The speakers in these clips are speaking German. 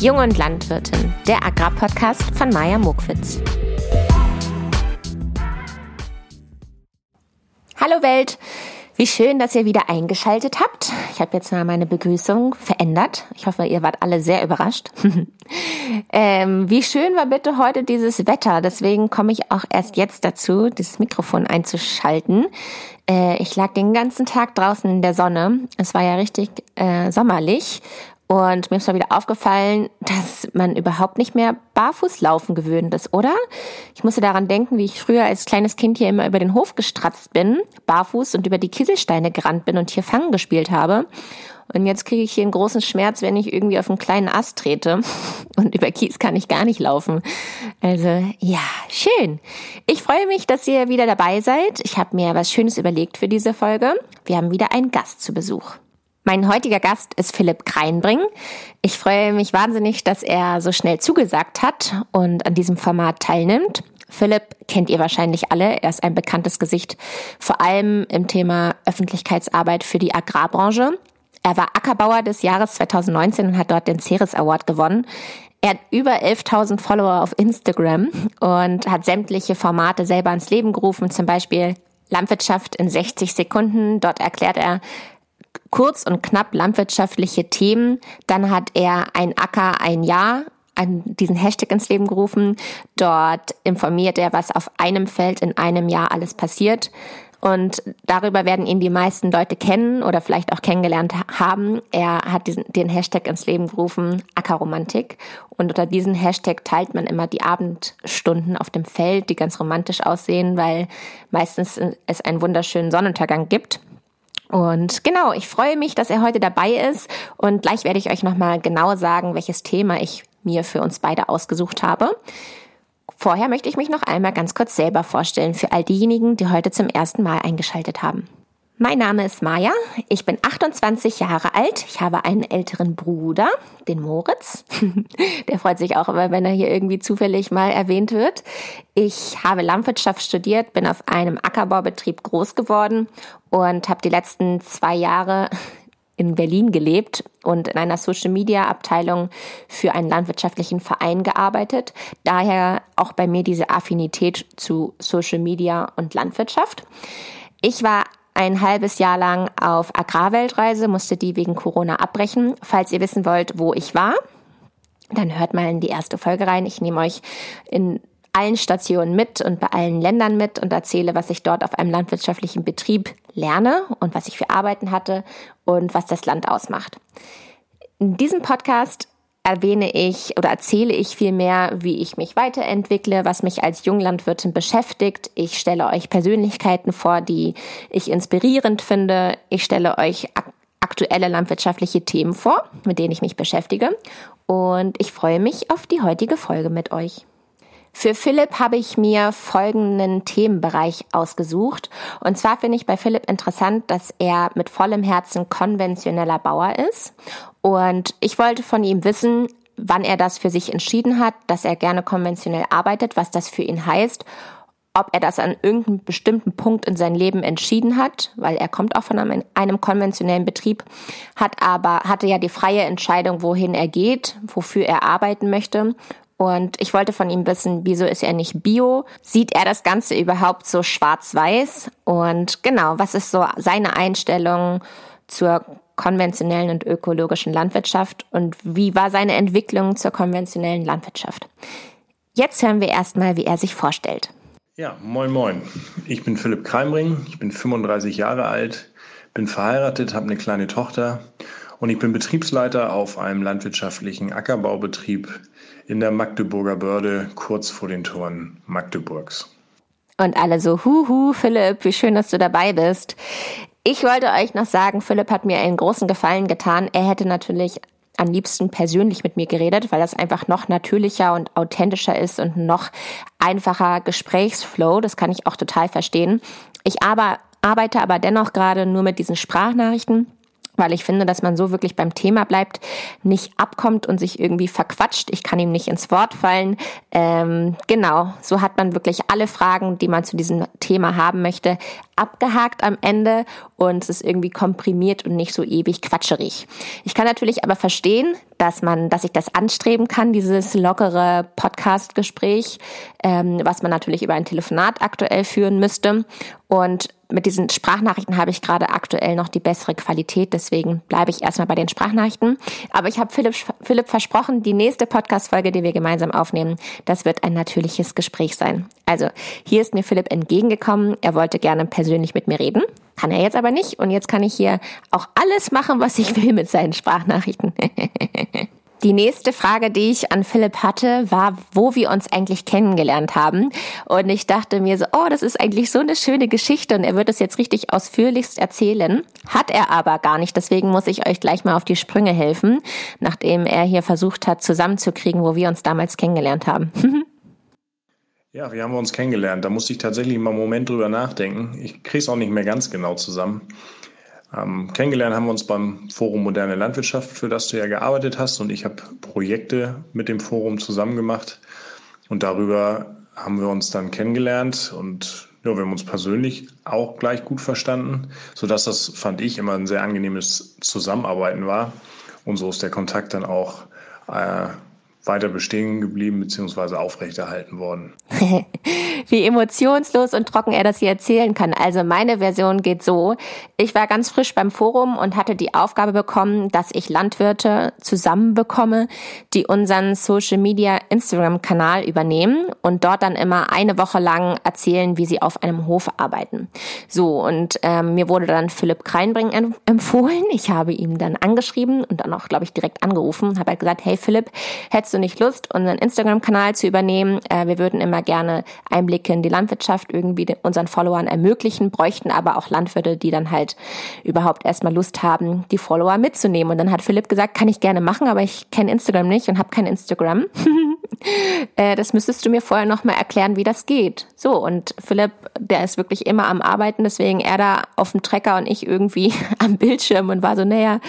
Jung und Landwirtin, der Agrarpodcast von Maja Mokwitz. Hallo Welt! Wie schön, dass ihr wieder eingeschaltet habt. Ich habe jetzt mal meine Begrüßung verändert. Ich hoffe, ihr wart alle sehr überrascht. ähm, wie schön war bitte heute dieses Wetter. Deswegen komme ich auch erst jetzt dazu, das Mikrofon einzuschalten. Äh, ich lag den ganzen Tag draußen in der Sonne. Es war ja richtig äh, sommerlich und mir ist mal wieder aufgefallen, dass man überhaupt nicht mehr barfuß laufen gewöhnt ist, oder? Ich musste daran denken, wie ich früher als kleines Kind hier immer über den Hof gestratzt bin, barfuß und über die Kieselsteine gerannt bin und hier Fangen gespielt habe. Und jetzt kriege ich hier einen großen Schmerz, wenn ich irgendwie auf einen kleinen Ast trete. Und über Kies kann ich gar nicht laufen. Also ja, schön. Ich freue mich, dass ihr wieder dabei seid. Ich habe mir was Schönes überlegt für diese Folge. Wir haben wieder einen Gast zu Besuch. Mein heutiger Gast ist Philipp Kreinbring. Ich freue mich wahnsinnig, dass er so schnell zugesagt hat und an diesem Format teilnimmt. Philipp kennt ihr wahrscheinlich alle. Er ist ein bekanntes Gesicht, vor allem im Thema Öffentlichkeitsarbeit für die Agrarbranche. Er war Ackerbauer des Jahres 2019 und hat dort den Ceres Award gewonnen. Er hat über 11.000 Follower auf Instagram und hat sämtliche Formate selber ins Leben gerufen, zum Beispiel Landwirtschaft in 60 Sekunden. Dort erklärt er, kurz und knapp landwirtschaftliche Themen. Dann hat er ein Acker ein Jahr an diesen Hashtag ins Leben gerufen. Dort informiert er, was auf einem Feld in einem Jahr alles passiert. Und darüber werden ihn die meisten Leute kennen oder vielleicht auch kennengelernt haben. Er hat diesen, den Hashtag ins Leben gerufen, Ackerromantik. Und unter diesen Hashtag teilt man immer die Abendstunden auf dem Feld, die ganz romantisch aussehen, weil meistens es einen wunderschönen Sonnenuntergang gibt. Und genau, ich freue mich, dass er heute dabei ist und gleich werde ich euch nochmal genau sagen, welches Thema ich mir für uns beide ausgesucht habe. Vorher möchte ich mich noch einmal ganz kurz selber vorstellen für all diejenigen, die heute zum ersten Mal eingeschaltet haben. Mein Name ist Maja, ich bin 28 Jahre alt, ich habe einen älteren Bruder, den Moritz. Der freut sich auch immer, wenn er hier irgendwie zufällig mal erwähnt wird. Ich habe Landwirtschaft studiert, bin auf einem Ackerbaubetrieb groß geworden und habe die letzten zwei Jahre in Berlin gelebt und in einer Social Media Abteilung für einen landwirtschaftlichen Verein gearbeitet. Daher auch bei mir diese Affinität zu Social Media und Landwirtschaft. Ich war ein halbes Jahr lang auf Agrarweltreise, musste die wegen Corona abbrechen. Falls ihr wissen wollt, wo ich war, dann hört mal in die erste Folge rein. Ich nehme euch in allen Stationen mit und bei allen Ländern mit und erzähle, was ich dort auf einem landwirtschaftlichen Betrieb lerne und was ich für Arbeiten hatte und was das Land ausmacht. In diesem Podcast erwähne ich oder erzähle ich vielmehr, wie ich mich weiterentwickle, was mich als Junglandwirtin beschäftigt. Ich stelle euch Persönlichkeiten vor, die ich inspirierend finde. Ich stelle euch aktuelle landwirtschaftliche Themen vor, mit denen ich mich beschäftige. Und ich freue mich auf die heutige Folge mit euch. Für Philipp habe ich mir folgenden Themenbereich ausgesucht. Und zwar finde ich bei Philipp interessant, dass er mit vollem Herzen konventioneller Bauer ist und ich wollte von ihm wissen, wann er das für sich entschieden hat, dass er gerne konventionell arbeitet, was das für ihn heißt, ob er das an irgendeinem bestimmten Punkt in seinem Leben entschieden hat, weil er kommt auch von einem, einem konventionellen Betrieb, hat aber, hatte ja die freie Entscheidung, wohin er geht, wofür er arbeiten möchte. Und ich wollte von ihm wissen, wieso ist er nicht bio? Sieht er das Ganze überhaupt so schwarz-weiß? Und genau, was ist so seine Einstellung zur konventionellen und ökologischen Landwirtschaft und wie war seine Entwicklung zur konventionellen Landwirtschaft. Jetzt hören wir erstmal, wie er sich vorstellt. Ja, moin moin. Ich bin Philipp Kreimring, ich bin 35 Jahre alt, bin verheiratet, habe eine kleine Tochter und ich bin Betriebsleiter auf einem landwirtschaftlichen Ackerbaubetrieb in der Magdeburger Börde kurz vor den Toren Magdeburgs. Und alle so, huhu, Philipp, wie schön, dass du dabei bist. Ich wollte euch noch sagen, Philipp hat mir einen großen Gefallen getan. Er hätte natürlich am liebsten persönlich mit mir geredet, weil das einfach noch natürlicher und authentischer ist und noch einfacher Gesprächsflow. Das kann ich auch total verstehen. Ich aber, arbeite aber dennoch gerade nur mit diesen Sprachnachrichten weil ich finde, dass man so wirklich beim Thema bleibt, nicht abkommt und sich irgendwie verquatscht. Ich kann ihm nicht ins Wort fallen. Ähm, genau, so hat man wirklich alle Fragen, die man zu diesem Thema haben möchte, abgehakt am Ende und es ist irgendwie komprimiert und nicht so ewig quatscherig. Ich kann natürlich aber verstehen, dass man, dass ich das anstreben kann, dieses lockere Podcast-Gespräch, ähm, was man natürlich über ein Telefonat aktuell führen müsste. Und mit diesen Sprachnachrichten habe ich gerade aktuell noch die bessere Qualität, deswegen bleibe ich erstmal bei den Sprachnachrichten. Aber ich habe Philipp, Philipp versprochen, die nächste Podcast-Folge, die wir gemeinsam aufnehmen, das wird ein natürliches Gespräch sein. Also hier ist mir Philipp entgegengekommen, er wollte gerne persönlich mit mir reden, kann er jetzt aber nicht und jetzt kann ich hier auch alles machen, was ich will mit seinen Sprachnachrichten. Die nächste Frage, die ich an Philipp hatte, war, wo wir uns eigentlich kennengelernt haben. Und ich dachte mir so, oh, das ist eigentlich so eine schöne Geschichte und er wird es jetzt richtig ausführlichst erzählen. Hat er aber gar nicht. Deswegen muss ich euch gleich mal auf die Sprünge helfen, nachdem er hier versucht hat, zusammenzukriegen, wo wir uns damals kennengelernt haben. ja, wir haben uns kennengelernt. Da musste ich tatsächlich mal einen Moment drüber nachdenken. Ich kriege es auch nicht mehr ganz genau zusammen. Ähm, kennengelernt haben wir uns beim Forum Moderne Landwirtschaft, für das du ja gearbeitet hast. Und ich habe Projekte mit dem Forum zusammen gemacht. Und darüber haben wir uns dann kennengelernt und ja, wir haben uns persönlich auch gleich gut verstanden, sodass das, fand ich, immer ein sehr angenehmes Zusammenarbeiten war. Und so ist der Kontakt dann auch äh, weiter bestehen geblieben bzw. aufrechterhalten worden. Wie emotionslos und trocken er das hier erzählen kann. Also meine Version geht so. Ich war ganz frisch beim Forum und hatte die Aufgabe bekommen, dass ich Landwirte zusammenbekomme, die unseren Social Media Instagram Kanal übernehmen und dort dann immer eine Woche lang erzählen, wie sie auf einem Hof arbeiten. So, und ähm, mir wurde dann Philipp Kreinbring empfohlen. Ich habe ihm dann angeschrieben und dann auch, glaube ich, direkt angerufen, habe halt gesagt, hey Philipp, hättest du nicht Lust, unseren Instagram-Kanal zu übernehmen? Äh, wir würden immer gerne Einblicke in die Landwirtschaft irgendwie unseren Followern ermöglichen, bräuchten aber auch Landwirte, die dann halt überhaupt erstmal Lust haben, die Follower mitzunehmen. Und dann hat Philipp gesagt, kann ich gerne machen, aber ich kenne Instagram nicht und habe kein Instagram. äh, das müsstest du mir vorher nochmal erklären, wie das geht. So, und Philipp, der ist wirklich immer am Arbeiten, deswegen er da auf dem Trecker und ich irgendwie am Bildschirm und war so, naja,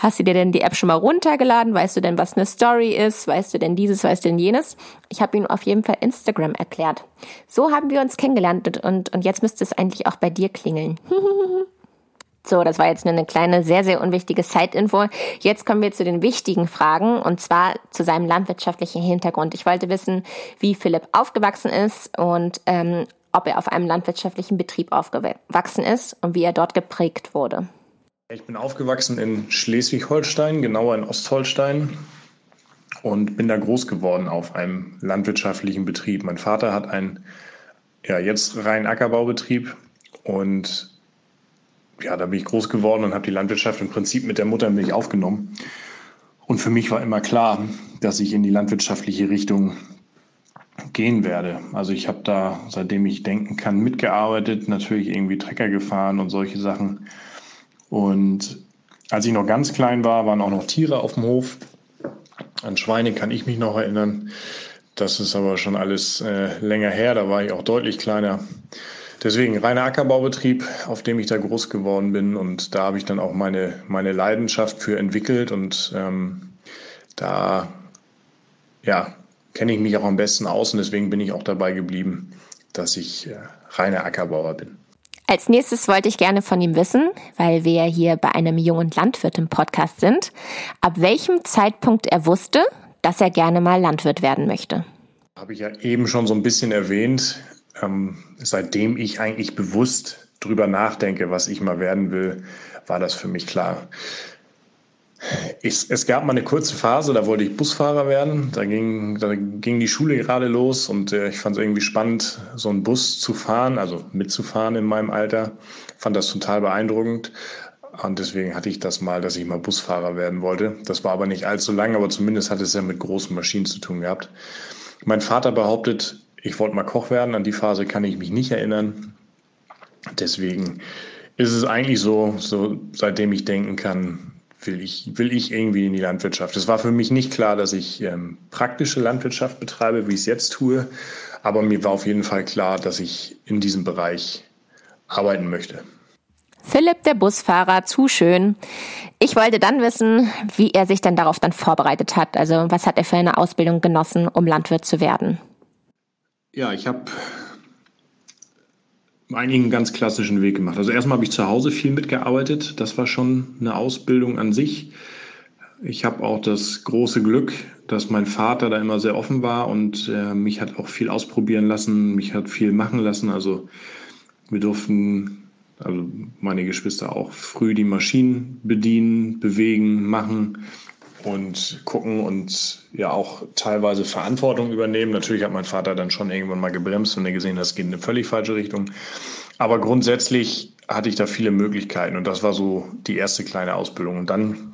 Hast du dir denn die App schon mal runtergeladen? Weißt du denn, was eine Story ist? Weißt du denn dieses, weißt du denn jenes? Ich habe ihm auf jeden Fall Instagram erklärt. So haben wir uns kennengelernt und, und jetzt müsste es eigentlich auch bei dir klingeln. So, das war jetzt nur eine kleine, sehr, sehr unwichtige Side-Info. Jetzt kommen wir zu den wichtigen Fragen und zwar zu seinem landwirtschaftlichen Hintergrund. Ich wollte wissen, wie Philipp aufgewachsen ist und ähm, ob er auf einem landwirtschaftlichen Betrieb aufgewachsen ist und wie er dort geprägt wurde. Ich bin aufgewachsen in Schleswig-Holstein, genauer in Ostholstein und bin da groß geworden auf einem landwirtschaftlichen Betrieb. Mein Vater hat einen, ja, jetzt rein Ackerbaubetrieb und ja, da bin ich groß geworden und habe die Landwirtschaft im Prinzip mit der Muttermilch aufgenommen. Und für mich war immer klar, dass ich in die landwirtschaftliche Richtung gehen werde. Also ich habe da, seitdem ich denken kann, mitgearbeitet, natürlich irgendwie Trecker gefahren und solche Sachen. Und als ich noch ganz klein war, waren auch noch Tiere auf dem Hof. An Schweine kann ich mich noch erinnern. Das ist aber schon alles äh, länger her, da war ich auch deutlich kleiner. Deswegen reiner Ackerbaubetrieb, auf dem ich da groß geworden bin. Und da habe ich dann auch meine, meine Leidenschaft für entwickelt. Und ähm, da ja, kenne ich mich auch am besten aus. Und deswegen bin ich auch dabei geblieben, dass ich äh, reiner Ackerbauer bin. Als nächstes wollte ich gerne von ihm wissen, weil wir hier bei einem jungen Landwirt im Podcast sind, ab welchem Zeitpunkt er wusste, dass er gerne mal Landwirt werden möchte. Habe ich ja eben schon so ein bisschen erwähnt. Ähm, seitdem ich eigentlich bewusst drüber nachdenke, was ich mal werden will, war das für mich klar. Ich, es gab mal eine kurze Phase, da wollte ich Busfahrer werden. Da ging, da ging die Schule gerade los und äh, ich fand es irgendwie spannend, so einen Bus zu fahren, also mitzufahren in meinem Alter. Fand das total beeindruckend. Und deswegen hatte ich das mal, dass ich mal Busfahrer werden wollte. Das war aber nicht allzu lang, aber zumindest hat es ja mit großen Maschinen zu tun gehabt. Mein Vater behauptet, ich wollte mal Koch werden. An die Phase kann ich mich nicht erinnern. Deswegen ist es eigentlich so, so seitdem ich denken kann, will ich, will ich irgendwie in die Landwirtschaft. Es war für mich nicht klar, dass ich ähm, praktische Landwirtschaft betreibe, wie ich es jetzt tue, aber mir war auf jeden Fall klar, dass ich in diesem Bereich arbeiten möchte. Philipp, der Busfahrer, zu schön. Ich wollte dann wissen, wie er sich dann darauf dann vorbereitet hat. Also was hat er für eine Ausbildung genossen, um Landwirt zu werden? Ja, ich habe einen ganz klassischen Weg gemacht. Also erstmal habe ich zu Hause viel mitgearbeitet. Das war schon eine Ausbildung an sich. Ich habe auch das große Glück, dass mein Vater da immer sehr offen war und äh, mich hat auch viel ausprobieren lassen, mich hat viel machen lassen. Also wir durften, also meine Geschwister auch früh die Maschinen bedienen, bewegen, machen und gucken und ja auch teilweise Verantwortung übernehmen. Natürlich hat mein Vater dann schon irgendwann mal gebremst und er gesehen, das geht in eine völlig falsche Richtung. Aber grundsätzlich hatte ich da viele Möglichkeiten und das war so die erste kleine Ausbildung. Und dann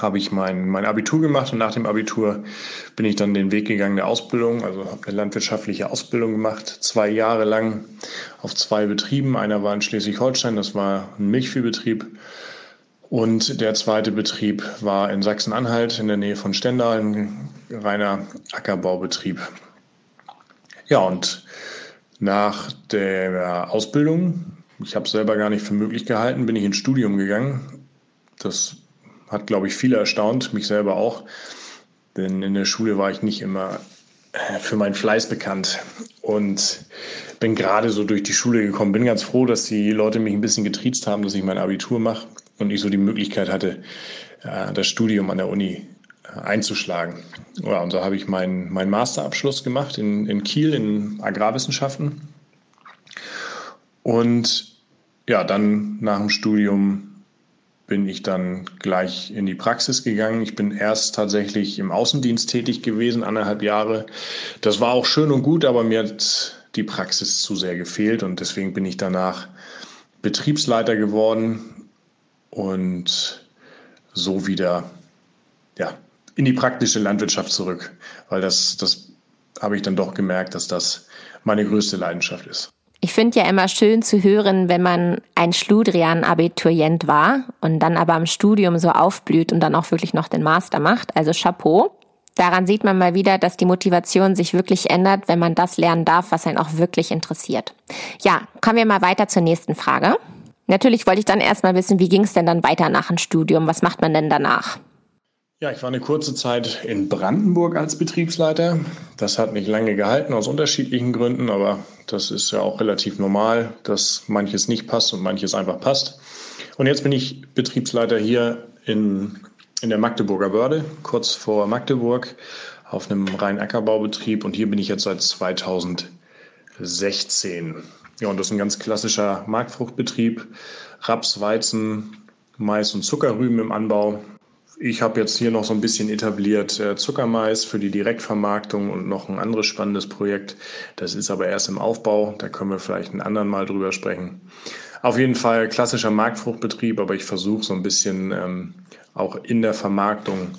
habe ich mein, mein Abitur gemacht und nach dem Abitur bin ich dann den Weg gegangen der Ausbildung, also habe eine landwirtschaftliche Ausbildung gemacht, zwei Jahre lang auf zwei Betrieben. Einer war in Schleswig-Holstein, das war ein Milchviehbetrieb und der zweite Betrieb war in Sachsen-Anhalt in der Nähe von Stendal, ein reiner Ackerbaubetrieb. Ja, und nach der Ausbildung, ich habe es selber gar nicht für möglich gehalten, bin ich ins Studium gegangen. Das hat, glaube ich, viele erstaunt, mich selber auch. Denn in der Schule war ich nicht immer äh, für meinen Fleiß bekannt und bin gerade so durch die Schule gekommen. Bin ganz froh, dass die Leute mich ein bisschen getriezt haben, dass ich mein Abitur mache und ich so die Möglichkeit hatte, äh, das Studium an der Uni äh, einzuschlagen. Ja, und da habe ich meinen mein Masterabschluss gemacht in, in Kiel in Agrarwissenschaften. Und ja, dann nach dem Studium bin ich dann gleich in die Praxis gegangen. Ich bin erst tatsächlich im Außendienst tätig gewesen, anderthalb Jahre. Das war auch schön und gut, aber mir hat die Praxis zu sehr gefehlt und deswegen bin ich danach Betriebsleiter geworden und so wieder ja, in die praktische Landwirtschaft zurück, weil das, das habe ich dann doch gemerkt, dass das meine größte Leidenschaft ist. Ich finde ja immer schön zu hören, wenn man ein Schludrian-Abiturient war und dann aber im Studium so aufblüht und dann auch wirklich noch den Master macht. Also Chapeau. Daran sieht man mal wieder, dass die Motivation sich wirklich ändert, wenn man das lernen darf, was einen auch wirklich interessiert. Ja, kommen wir mal weiter zur nächsten Frage. Natürlich wollte ich dann erstmal wissen, wie ging es denn dann weiter nach dem Studium? Was macht man denn danach? Ja, ich war eine kurze Zeit in Brandenburg als Betriebsleiter. Das hat nicht lange gehalten aus unterschiedlichen Gründen, aber das ist ja auch relativ normal, dass manches nicht passt und manches einfach passt. Und jetzt bin ich Betriebsleiter hier in, in der Magdeburger Börde, kurz vor Magdeburg, auf einem reinen Ackerbaubetrieb. Und hier bin ich jetzt seit 2016. Ja, und das ist ein ganz klassischer Marktfruchtbetrieb. Raps, Weizen, Mais und Zuckerrüben im Anbau. Ich habe jetzt hier noch so ein bisschen etabliert äh, Zuckermais für die Direktvermarktung und noch ein anderes spannendes Projekt. Das ist aber erst im Aufbau. Da können wir vielleicht einen anderen Mal drüber sprechen. Auf jeden Fall klassischer Marktfruchtbetrieb, aber ich versuche so ein bisschen ähm, auch in der Vermarktung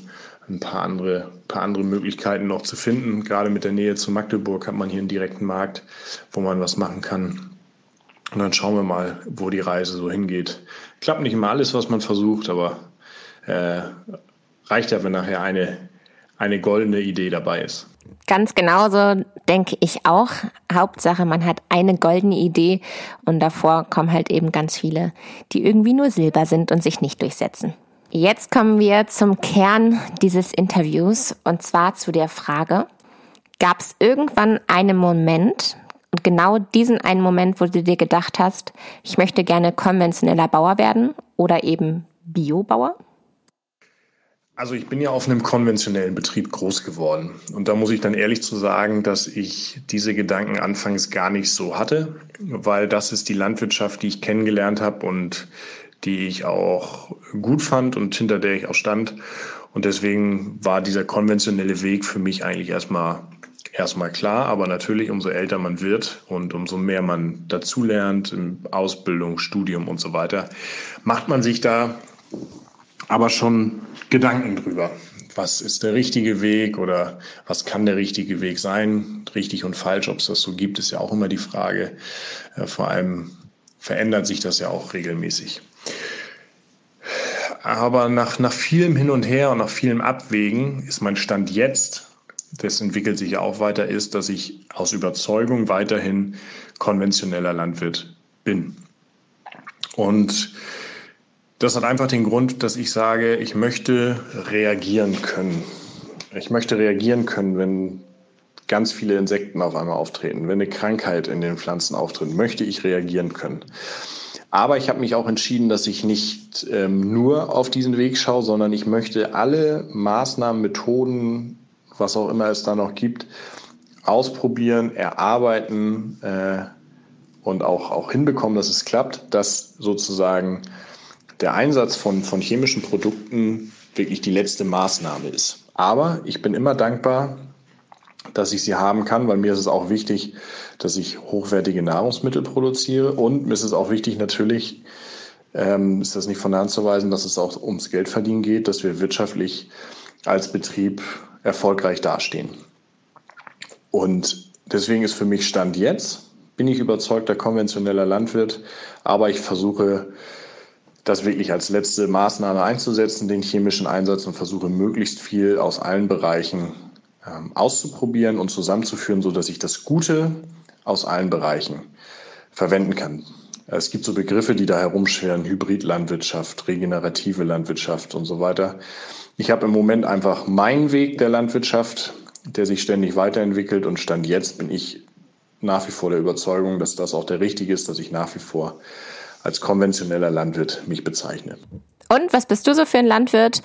ein paar andere, paar andere Möglichkeiten noch zu finden. Gerade mit der Nähe zu Magdeburg hat man hier einen direkten Markt, wo man was machen kann. Und dann schauen wir mal, wo die Reise so hingeht. Klappt nicht immer alles, was man versucht, aber äh, reicht ja, wenn nachher eine, eine goldene Idee dabei ist. Ganz genauso denke ich auch. Hauptsache, man hat eine goldene Idee und davor kommen halt eben ganz viele, die irgendwie nur Silber sind und sich nicht durchsetzen. Jetzt kommen wir zum Kern dieses Interviews und zwar zu der Frage, gab es irgendwann einen Moment, und genau diesen einen Moment, wo du dir gedacht hast, ich möchte gerne konventioneller Bauer werden oder eben Biobauer? Also ich bin ja auf einem konventionellen Betrieb groß geworden. Und da muss ich dann ehrlich zu sagen, dass ich diese Gedanken anfangs gar nicht so hatte, weil das ist die Landwirtschaft, die ich kennengelernt habe und die ich auch gut fand und hinter der ich auch stand. Und deswegen war dieser konventionelle Weg für mich eigentlich erstmal erstmal klar, aber natürlich umso älter man wird und umso mehr man dazulernt Ausbildung, Studium und so weiter, macht man sich da aber schon Gedanken drüber. Was ist der richtige Weg oder was kann der richtige Weg sein? Richtig und falsch, ob es das so gibt, ist ja auch immer die Frage. Äh, vor allem verändert sich das ja auch regelmäßig. Aber nach, nach vielem Hin und Her und nach vielem Abwägen ist mein Stand jetzt das entwickelt sich ja auch weiter, ist, dass ich aus Überzeugung weiterhin konventioneller Landwirt bin. Und das hat einfach den Grund, dass ich sage, ich möchte reagieren können. Ich möchte reagieren können, wenn ganz viele Insekten auf einmal auftreten, wenn eine Krankheit in den Pflanzen auftritt, möchte ich reagieren können. Aber ich habe mich auch entschieden, dass ich nicht ähm, nur auf diesen Weg schaue, sondern ich möchte alle Maßnahmen, Methoden, was auch immer es da noch gibt, ausprobieren, erarbeiten äh, und auch, auch hinbekommen, dass es klappt, dass sozusagen der Einsatz von, von chemischen Produkten wirklich die letzte Maßnahme ist. Aber ich bin immer dankbar, dass ich sie haben kann, weil mir ist es auch wichtig, dass ich hochwertige Nahrungsmittel produziere und mir ist es auch wichtig natürlich, ähm, ist das nicht von der Hand zu weisen, dass es auch ums Geldverdienen geht, dass wir wirtschaftlich als Betrieb erfolgreich dastehen. Und deswegen ist für mich Stand jetzt, bin ich überzeugter konventioneller Landwirt, aber ich versuche das wirklich als letzte Maßnahme einzusetzen, den chemischen Einsatz und versuche möglichst viel aus allen Bereichen ähm, auszuprobieren und zusammenzuführen, so dass ich das Gute aus allen Bereichen verwenden kann. Es gibt so Begriffe, die da herumschweren, Hybridlandwirtschaft, regenerative Landwirtschaft und so weiter. Ich habe im Moment einfach meinen Weg der Landwirtschaft, der sich ständig weiterentwickelt und Stand jetzt bin ich nach wie vor der Überzeugung, dass das auch der richtige ist, dass ich nach wie vor als konventioneller Landwirt mich bezeichne. Und was bist du so für ein Landwirt?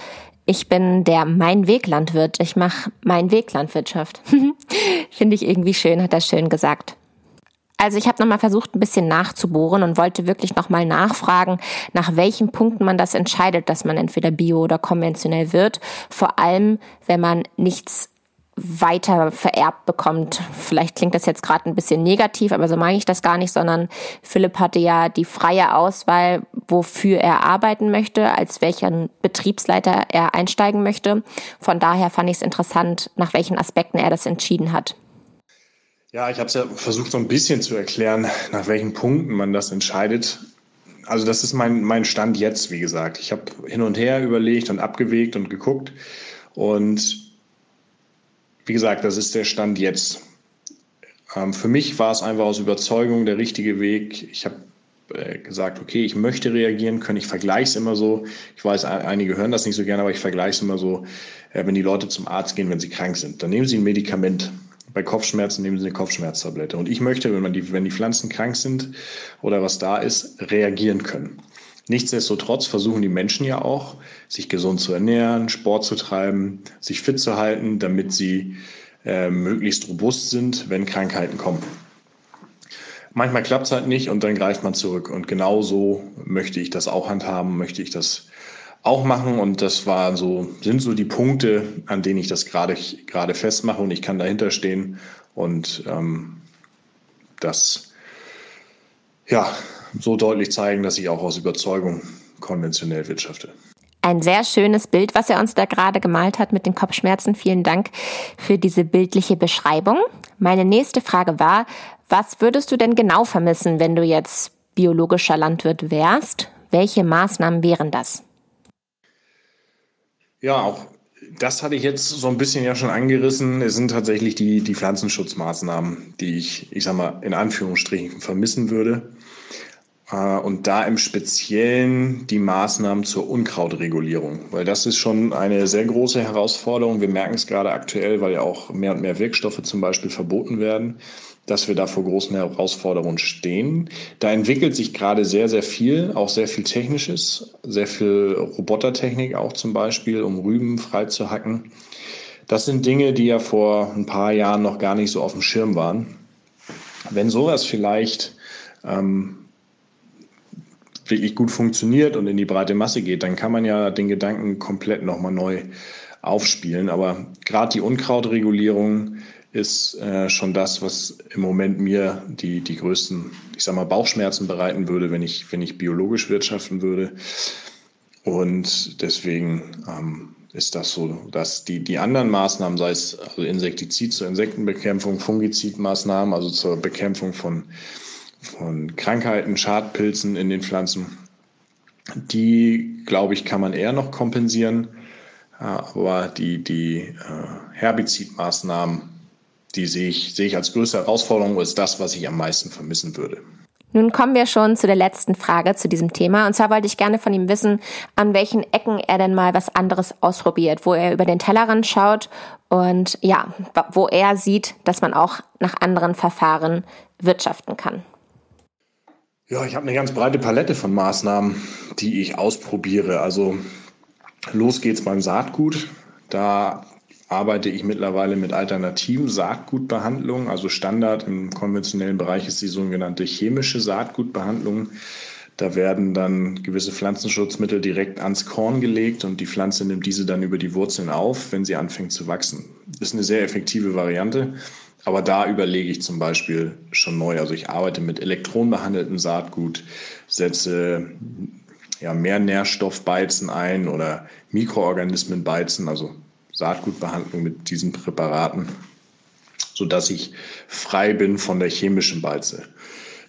Ich bin der Mein Weg Landwirt. Ich mache Mein Weg Landwirtschaft. Finde ich irgendwie schön, hat er schön gesagt. Also ich habe nochmal versucht, ein bisschen nachzubohren und wollte wirklich nochmal nachfragen, nach welchen Punkten man das entscheidet, dass man entweder bio oder konventionell wird. Vor allem, wenn man nichts weiter vererbt bekommt. Vielleicht klingt das jetzt gerade ein bisschen negativ, aber so meine ich das gar nicht, sondern Philipp hatte ja die freie Auswahl, wofür er arbeiten möchte, als welchen Betriebsleiter er einsteigen möchte. Von daher fand ich es interessant, nach welchen Aspekten er das entschieden hat. Ja, ich habe es ja versucht, so ein bisschen zu erklären, nach welchen Punkten man das entscheidet. Also das ist mein, mein Stand jetzt, wie gesagt. Ich habe hin und her überlegt und abgewegt und geguckt. Und wie gesagt, das ist der Stand jetzt. Ähm, für mich war es einfach aus Überzeugung der richtige Weg. Ich habe äh, gesagt, okay, ich möchte reagieren können. Ich vergleiche es immer so. Ich weiß, einige hören das nicht so gerne, aber ich vergleiche es immer so, äh, wenn die Leute zum Arzt gehen, wenn sie krank sind. Dann nehmen sie ein Medikament bei Kopfschmerzen nehmen Sie eine Kopfschmerztablette. Und ich möchte, wenn, man die, wenn die Pflanzen krank sind oder was da ist, reagieren können. Nichtsdestotrotz versuchen die Menschen ja auch, sich gesund zu ernähren, Sport zu treiben, sich fit zu halten, damit sie äh, möglichst robust sind, wenn Krankheiten kommen. Manchmal klappt es halt nicht und dann greift man zurück. Und genau so möchte ich das auch handhaben, möchte ich das auch machen. Und das war so, sind so die Punkte, an denen ich das gerade, gerade festmache und ich kann dahinter stehen und ähm, das ja so deutlich zeigen, dass ich auch aus Überzeugung konventionell wirtschafte. Ein sehr schönes Bild, was er uns da gerade gemalt hat mit den Kopfschmerzen. Vielen Dank für diese bildliche Beschreibung. Meine nächste Frage war, was würdest du denn genau vermissen, wenn du jetzt biologischer Landwirt wärst? Welche Maßnahmen wären das? Ja, auch das hatte ich jetzt so ein bisschen ja schon angerissen. Es sind tatsächlich die, die Pflanzenschutzmaßnahmen, die ich, ich sag mal, in Anführungsstrichen vermissen würde. Äh, und da im Speziellen die Maßnahmen zur Unkrautregulierung, weil das ist schon eine sehr große Herausforderung. Wir merken es gerade aktuell, weil ja auch mehr und mehr Wirkstoffe zum Beispiel verboten werden dass wir da vor großen Herausforderungen stehen. Da entwickelt sich gerade sehr, sehr viel, auch sehr viel Technisches, sehr viel Robotertechnik auch zum Beispiel, um Rüben frei zu hacken. Das sind Dinge, die ja vor ein paar Jahren noch gar nicht so auf dem Schirm waren. Wenn sowas vielleicht ähm, wirklich gut funktioniert und in die breite Masse geht, dann kann man ja den Gedanken komplett nochmal neu aufspielen. Aber gerade die Unkrautregulierung ist äh, schon das, was im Moment mir die, die größten, ich sag mal, Bauchschmerzen bereiten würde, wenn ich, wenn ich biologisch wirtschaften würde. Und deswegen ähm, ist das so, dass die, die anderen Maßnahmen, sei es also Insektizid zur Insektenbekämpfung, Fungizidmaßnahmen, also zur Bekämpfung von, von Krankheiten, Schadpilzen in den Pflanzen, die, glaube ich, kann man eher noch kompensieren. Aber die, die äh, Herbizidmaßnahmen, die sehe ich, sehe ich als größte Herausforderung, ist das, was ich am meisten vermissen würde. Nun kommen wir schon zu der letzten Frage zu diesem Thema. Und zwar wollte ich gerne von ihm wissen, an welchen Ecken er denn mal was anderes ausprobiert, wo er über den Tellerrand schaut und ja, wo er sieht, dass man auch nach anderen Verfahren wirtschaften kann. Ja, ich habe eine ganz breite Palette von Maßnahmen, die ich ausprobiere. Also los geht's beim Saatgut. Da arbeite ich mittlerweile mit alternativen Saatgutbehandlungen. Also Standard im konventionellen Bereich ist die sogenannte chemische Saatgutbehandlung. Da werden dann gewisse Pflanzenschutzmittel direkt ans Korn gelegt und die Pflanze nimmt diese dann über die Wurzeln auf, wenn sie anfängt zu wachsen. Ist eine sehr effektive Variante. Aber da überlege ich zum Beispiel schon neu. Also ich arbeite mit elektronenbehandeltem Saatgut, setze ja, mehr Nährstoffbeizen ein oder Mikroorganismenbeizen, also Saatgutbehandlung mit diesen Präparaten, sodass ich frei bin von der chemischen Beize.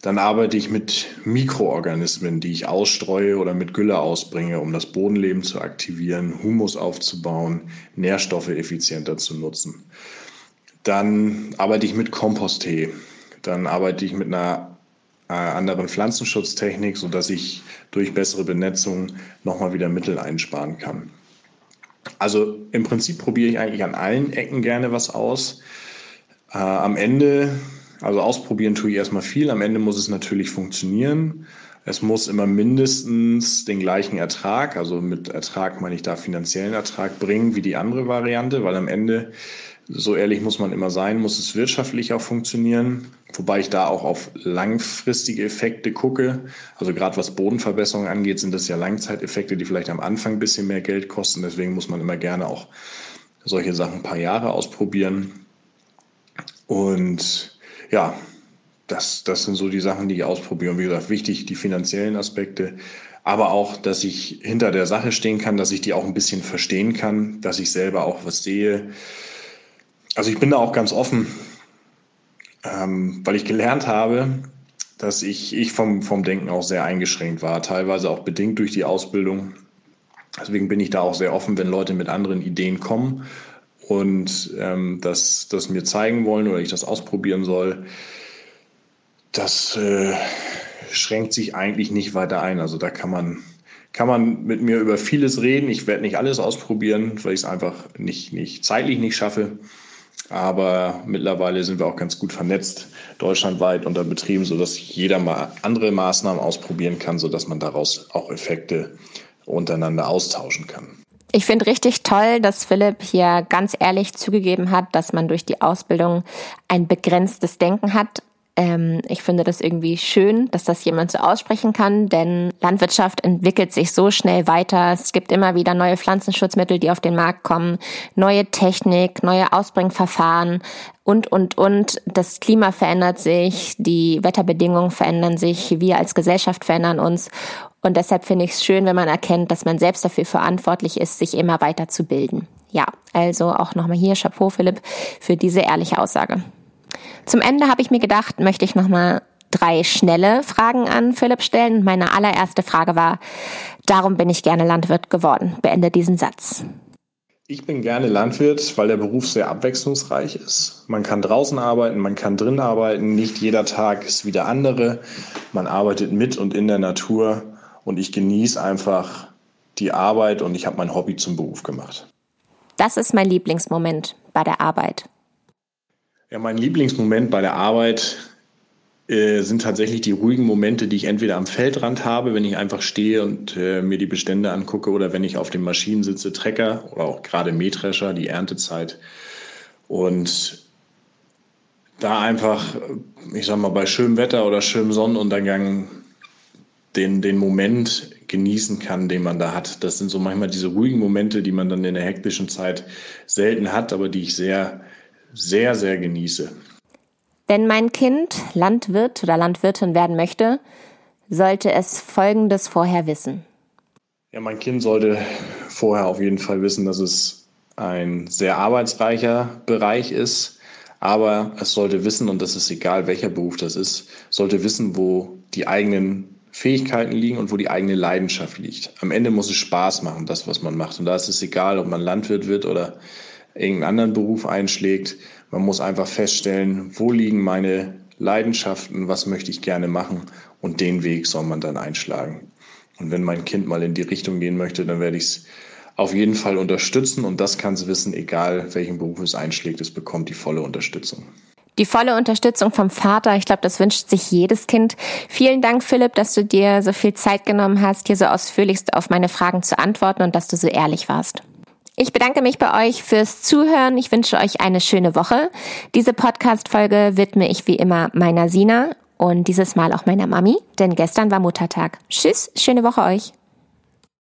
Dann arbeite ich mit Mikroorganismen, die ich ausstreue oder mit Gülle ausbringe, um das Bodenleben zu aktivieren, Humus aufzubauen, Nährstoffe effizienter zu nutzen. Dann arbeite ich mit Komposttee. Dann arbeite ich mit einer äh, anderen Pflanzenschutztechnik, sodass ich durch bessere Benetzung nochmal wieder Mittel einsparen kann. Also im Prinzip probiere ich eigentlich an allen Ecken gerne was aus. Äh, am Ende, also ausprobieren tue ich erstmal viel. Am Ende muss es natürlich funktionieren. Es muss immer mindestens den gleichen Ertrag, also mit Ertrag meine ich da finanziellen Ertrag bringen wie die andere Variante, weil am Ende so ehrlich muss man immer sein, muss es wirtschaftlich auch funktionieren. Wobei ich da auch auf langfristige Effekte gucke. Also gerade was Bodenverbesserung angeht, sind das ja Langzeiteffekte, die vielleicht am Anfang ein bisschen mehr Geld kosten. Deswegen muss man immer gerne auch solche Sachen ein paar Jahre ausprobieren. Und ja, das, das sind so die Sachen, die ich ausprobiere. Und wie gesagt, wichtig, die finanziellen Aspekte, aber auch, dass ich hinter der Sache stehen kann, dass ich die auch ein bisschen verstehen kann, dass ich selber auch was sehe also ich bin da auch ganz offen, ähm, weil ich gelernt habe, dass ich, ich vom, vom Denken auch sehr eingeschränkt war, teilweise auch bedingt durch die Ausbildung. Deswegen bin ich da auch sehr offen, wenn Leute mit anderen Ideen kommen und ähm, das, das mir zeigen wollen oder ich das ausprobieren soll. Das äh, schränkt sich eigentlich nicht weiter ein. Also da kann man, kann man mit mir über vieles reden. Ich werde nicht alles ausprobieren, weil ich es einfach nicht, nicht zeitlich nicht schaffe. Aber mittlerweile sind wir auch ganz gut vernetzt, deutschlandweit unter Betrieben, sodass jeder mal andere Maßnahmen ausprobieren kann, sodass man daraus auch Effekte untereinander austauschen kann. Ich finde richtig toll, dass Philipp hier ganz ehrlich zugegeben hat, dass man durch die Ausbildung ein begrenztes Denken hat, ähm, ich finde das irgendwie schön, dass das jemand so aussprechen kann, denn Landwirtschaft entwickelt sich so schnell weiter. Es gibt immer wieder neue Pflanzenschutzmittel, die auf den Markt kommen, neue Technik, neue Ausbringverfahren und, und, und. Das Klima verändert sich, die Wetterbedingungen verändern sich, wir als Gesellschaft verändern uns. Und deshalb finde ich es schön, wenn man erkennt, dass man selbst dafür verantwortlich ist, sich immer weiter zu bilden. Ja, also auch nochmal hier Chapeau, Philipp, für diese ehrliche Aussage. Zum Ende habe ich mir gedacht, möchte ich nochmal drei schnelle Fragen an Philipp stellen. Meine allererste Frage war, darum bin ich gerne Landwirt geworden. Beende diesen Satz. Ich bin gerne Landwirt, weil der Beruf sehr abwechslungsreich ist. Man kann draußen arbeiten, man kann drin arbeiten. Nicht jeder Tag ist wie der andere. Man arbeitet mit und in der Natur. Und ich genieße einfach die Arbeit und ich habe mein Hobby zum Beruf gemacht. Das ist mein Lieblingsmoment bei der Arbeit. Ja, mein Lieblingsmoment bei der Arbeit äh, sind tatsächlich die ruhigen Momente, die ich entweder am Feldrand habe, wenn ich einfach stehe und äh, mir die Bestände angucke, oder wenn ich auf den Maschinen sitze, Trecker oder auch gerade Mähdrescher, die Erntezeit. Und da einfach, ich sag mal, bei schönem Wetter oder schönem Sonnenuntergang den, den Moment genießen kann, den man da hat. Das sind so manchmal diese ruhigen Momente, die man dann in der hektischen Zeit selten hat, aber die ich sehr sehr, sehr genieße. Wenn mein Kind Landwirt oder Landwirtin werden möchte, sollte es Folgendes vorher wissen. Ja, mein Kind sollte vorher auf jeden Fall wissen, dass es ein sehr arbeitsreicher Bereich ist. Aber es sollte wissen, und das ist egal, welcher Beruf das ist, sollte wissen, wo die eigenen Fähigkeiten liegen und wo die eigene Leidenschaft liegt. Am Ende muss es Spaß machen, das, was man macht. Und da ist es egal, ob man Landwirt wird oder irgendeinen anderen Beruf einschlägt. Man muss einfach feststellen, wo liegen meine Leidenschaften, was möchte ich gerne machen und den Weg soll man dann einschlagen. Und wenn mein Kind mal in die Richtung gehen möchte, dann werde ich es auf jeden Fall unterstützen und das kann es wissen, egal welchen Beruf es einschlägt, es bekommt die volle Unterstützung. Die volle Unterstützung vom Vater, ich glaube, das wünscht sich jedes Kind. Vielen Dank, Philipp, dass du dir so viel Zeit genommen hast, hier so ausführlichst auf meine Fragen zu antworten und dass du so ehrlich warst. Ich bedanke mich bei euch fürs Zuhören. Ich wünsche euch eine schöne Woche. Diese Podcast-Folge widme ich wie immer meiner Sina und dieses Mal auch meiner Mami, denn gestern war Muttertag. Tschüss, schöne Woche euch.